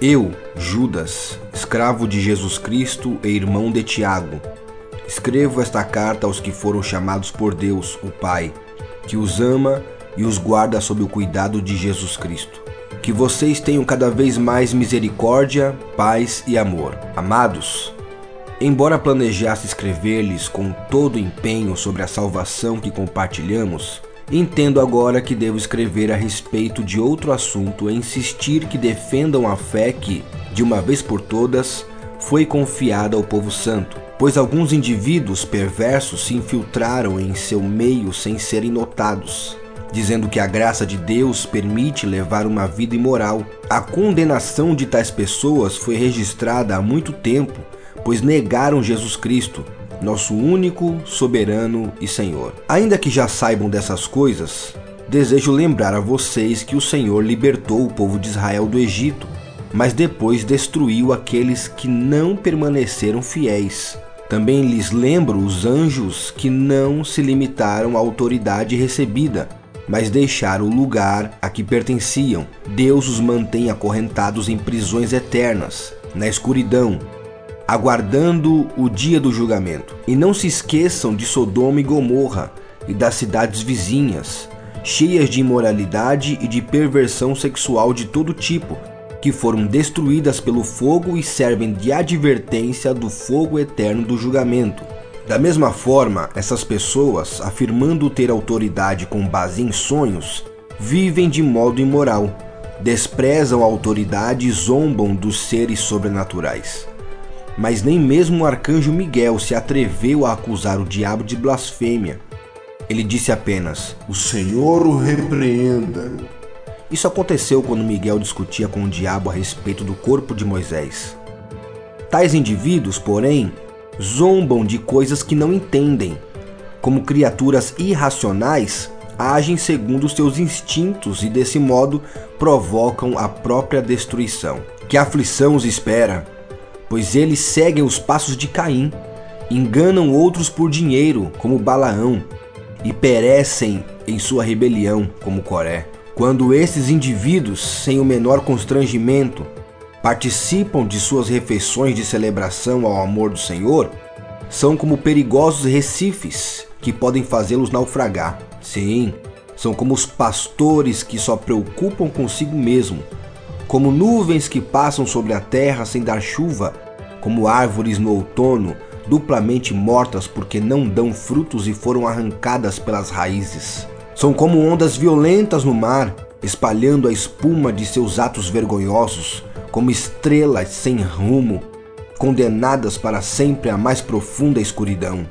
Eu, Judas, escravo de Jesus Cristo e irmão de Tiago, escrevo esta carta aos que foram chamados por Deus, o Pai, que os ama e os guarda sob o cuidado de Jesus Cristo. Que vocês tenham cada vez mais misericórdia, paz e amor. Amados, embora planejasse escrever-lhes com todo empenho sobre a salvação que compartilhamos, Entendo agora que devo escrever a respeito de outro assunto e insistir que defendam a fé que, de uma vez por todas, foi confiada ao povo santo, pois alguns indivíduos perversos se infiltraram em seu meio sem serem notados, dizendo que a graça de Deus permite levar uma vida imoral. A condenação de tais pessoas foi registrada há muito tempo, pois negaram Jesus Cristo, nosso único, soberano e Senhor. Ainda que já saibam dessas coisas, desejo lembrar a vocês que o Senhor libertou o povo de Israel do Egito, mas depois destruiu aqueles que não permaneceram fiéis. Também lhes lembro os anjos que não se limitaram à autoridade recebida, mas deixaram o lugar a que pertenciam. Deus os mantém acorrentados em prisões eternas, na escuridão, aguardando o dia do julgamento. E não se esqueçam de Sodoma e Gomorra e das cidades vizinhas, cheias de imoralidade e de perversão sexual de todo tipo, que foram destruídas pelo fogo e servem de advertência do fogo eterno do julgamento. Da mesma forma, essas pessoas, afirmando ter autoridade com base em sonhos, vivem de modo imoral, desprezam a autoridade e zombam dos seres sobrenaturais mas nem mesmo o arcanjo Miguel se atreveu a acusar o diabo de blasfêmia. Ele disse apenas: O Senhor o repreenda. Isso aconteceu quando Miguel discutia com o diabo a respeito do corpo de Moisés. Tais indivíduos, porém, zombam de coisas que não entendem. Como criaturas irracionais, agem segundo seus instintos e, desse modo, provocam a própria destruição. Que aflição os espera! Pois eles seguem os passos de Caim, enganam outros por dinheiro, como Balaão, e perecem em sua rebelião, como Coré. Quando esses indivíduos, sem o menor constrangimento, participam de suas refeições de celebração ao amor do Senhor, são como perigosos recifes que podem fazê-los naufragar. Sim, são como os pastores que só preocupam consigo mesmo como nuvens que passam sobre a terra sem dar chuva, como árvores no outono, duplamente mortas porque não dão frutos e foram arrancadas pelas raízes. São como ondas violentas no mar, espalhando a espuma de seus atos vergonhosos, como estrelas sem rumo, condenadas para sempre à mais profunda escuridão.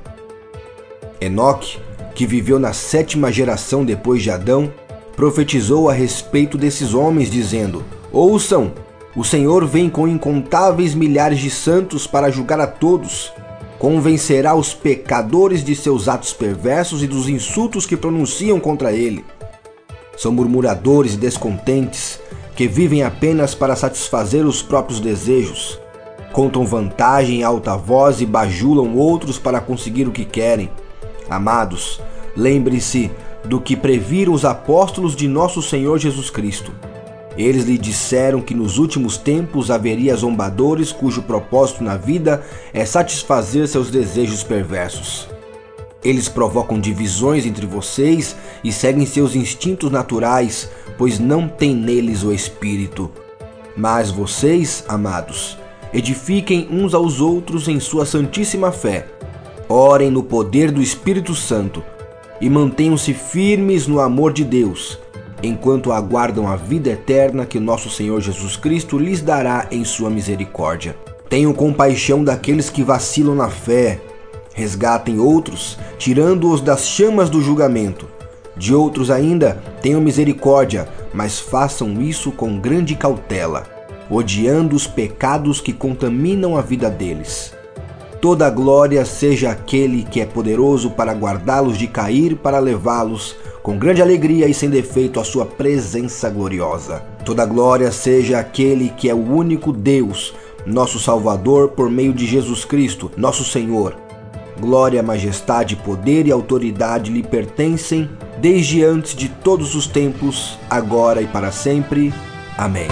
Enoque, que viveu na sétima geração depois de Adão, profetizou a respeito desses homens, dizendo: Ouçam, o Senhor vem com incontáveis milhares de santos para julgar a todos. Convencerá os pecadores de seus atos perversos e dos insultos que pronunciam contra ele. São murmuradores e descontentes que vivem apenas para satisfazer os próprios desejos. Contam vantagem em alta voz e bajulam outros para conseguir o que querem. Amados, lembre-se do que previram os apóstolos de nosso Senhor Jesus Cristo. Eles lhe disseram que nos últimos tempos haveria zombadores cujo propósito na vida é satisfazer seus desejos perversos. Eles provocam divisões entre vocês e seguem seus instintos naturais, pois não têm neles o espírito. Mas vocês, amados, edifiquem uns aos outros em sua santíssima fé. Orem no poder do Espírito Santo e mantenham-se firmes no amor de Deus enquanto aguardam a vida eterna que nosso Senhor Jesus Cristo lhes dará em sua misericórdia. Tenham compaixão daqueles que vacilam na fé, resgatem outros, tirando-os das chamas do julgamento. De outros ainda, tenham misericórdia, mas façam isso com grande cautela, odiando os pecados que contaminam a vida deles. Toda glória seja aquele que é poderoso para guardá-los de cair, para levá-los com grande alegria e sem defeito a sua presença gloriosa. Toda glória seja aquele que é o único Deus, nosso Salvador, por meio de Jesus Cristo, nosso Senhor. Glória, majestade, poder e autoridade lhe pertencem desde antes de todos os tempos, agora e para sempre. Amém.